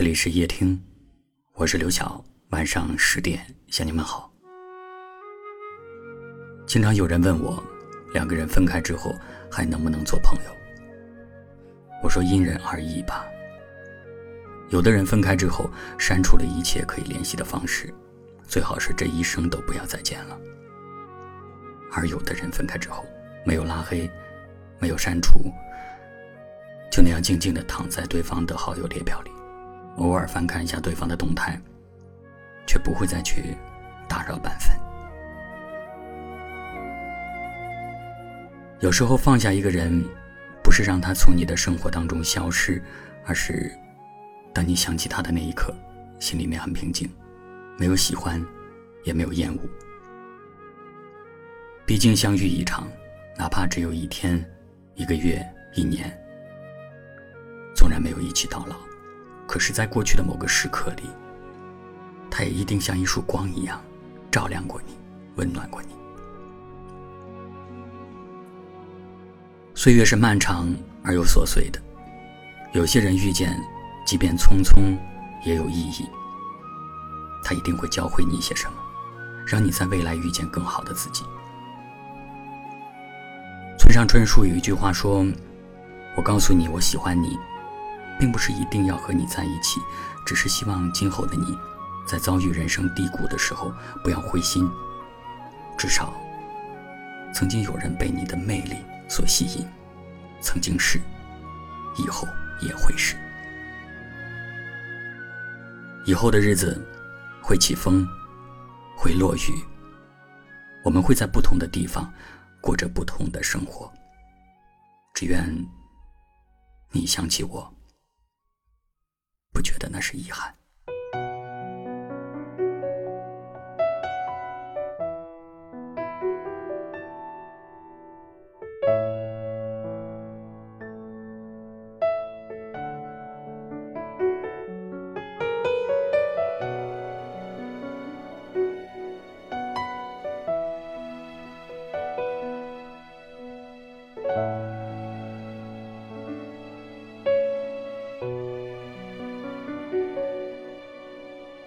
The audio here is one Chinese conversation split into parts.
这里是夜听，我是刘晓。晚上十点向你们好。经常有人问我，两个人分开之后还能不能做朋友？我说因人而异吧。有的人分开之后删除了一切可以联系的方式，最好是这一生都不要再见了。而有的人分开之后，没有拉黑，没有删除，就那样静静的躺在对方的好友列表里。偶尔翻看一下对方的动态，却不会再去打扰半分。有时候放下一个人，不是让他从你的生活当中消失，而是当你想起他的那一刻，心里面很平静，没有喜欢，也没有厌恶。毕竟相遇一场，哪怕只有一天、一个月、一年，纵然没有一起到老。可是，在过去的某个时刻里，他也一定像一束光一样，照亮过你，温暖过你。岁月是漫长而又琐碎的，有些人遇见，即便匆匆，也有意义。他一定会教会你一些什么，让你在未来遇见更好的自己。村上春树有一句话说：“我告诉你，我喜欢你。”并不是一定要和你在一起，只是希望今后的你，在遭遇人生低谷的时候不要灰心。至少，曾经有人被你的魅力所吸引，曾经是，以后也会是。以后的日子，会起风，会落雨，我们会在不同的地方，过着不同的生活。只愿，你想起我。是遗憾。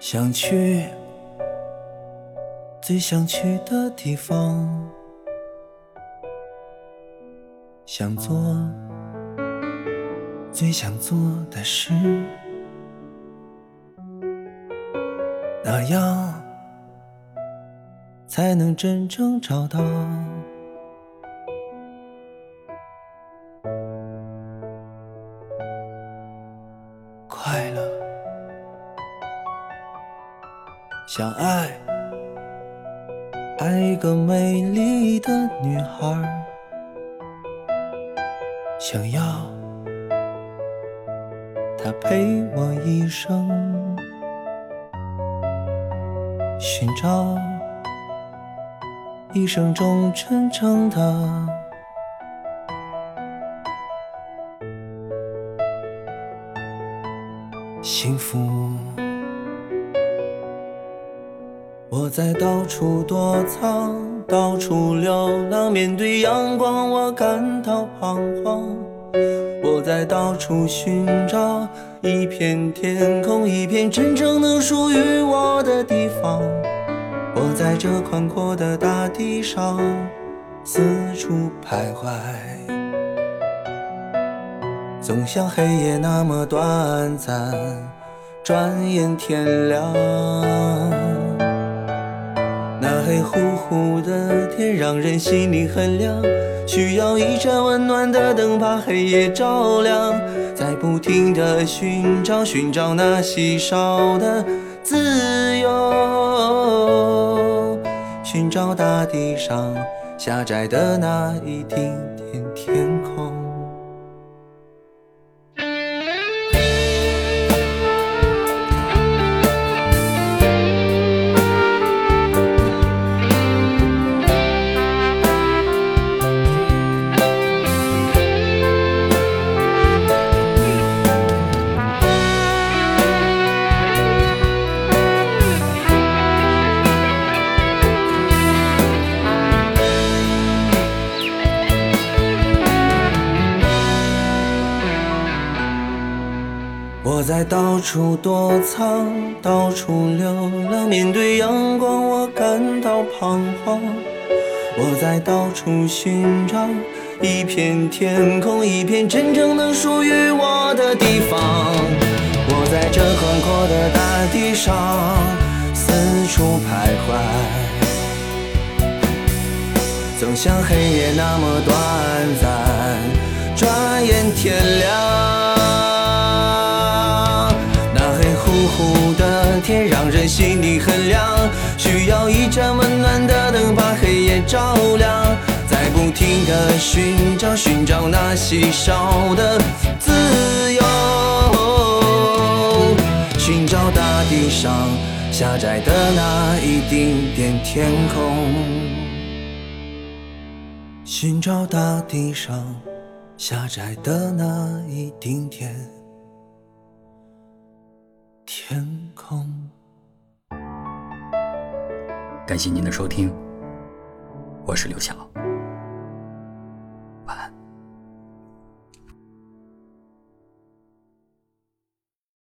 想去最想去的地方，想做最想做的事，那样才能真正找到快乐。想爱，爱一个美丽的女孩。想要她陪我一生，寻找一生中真正的我在到处躲藏，到处流浪，面对阳光我感到彷徨。我在到处寻找一片天空，一片真正能属于我的地方。我在这宽阔的大地上四处徘徊，总像黑夜那么短暂，转眼天亮。那黑乎乎的天让人心里很凉，需要一盏温暖的灯把黑夜照亮，在不停的寻找，寻找那稀少的自由，寻找大地上狭窄的那一丁点天。在到处躲藏，到处流浪，面对阳光我感到彷徨。我在到处寻找一片天空，一片真正能属于我的地方。我在这宽阔的大地上四处徘徊，总像黑夜那么短暂，转眼天亮。让人心里很凉，需要一盏温暖的灯把黑夜照亮，在不停的寻找，寻找那稀少的自由，寻找大地上狭窄的那一丁点天空，寻找大地上狭窄的那一丁点。天空。感谢您的收听，我是刘晓。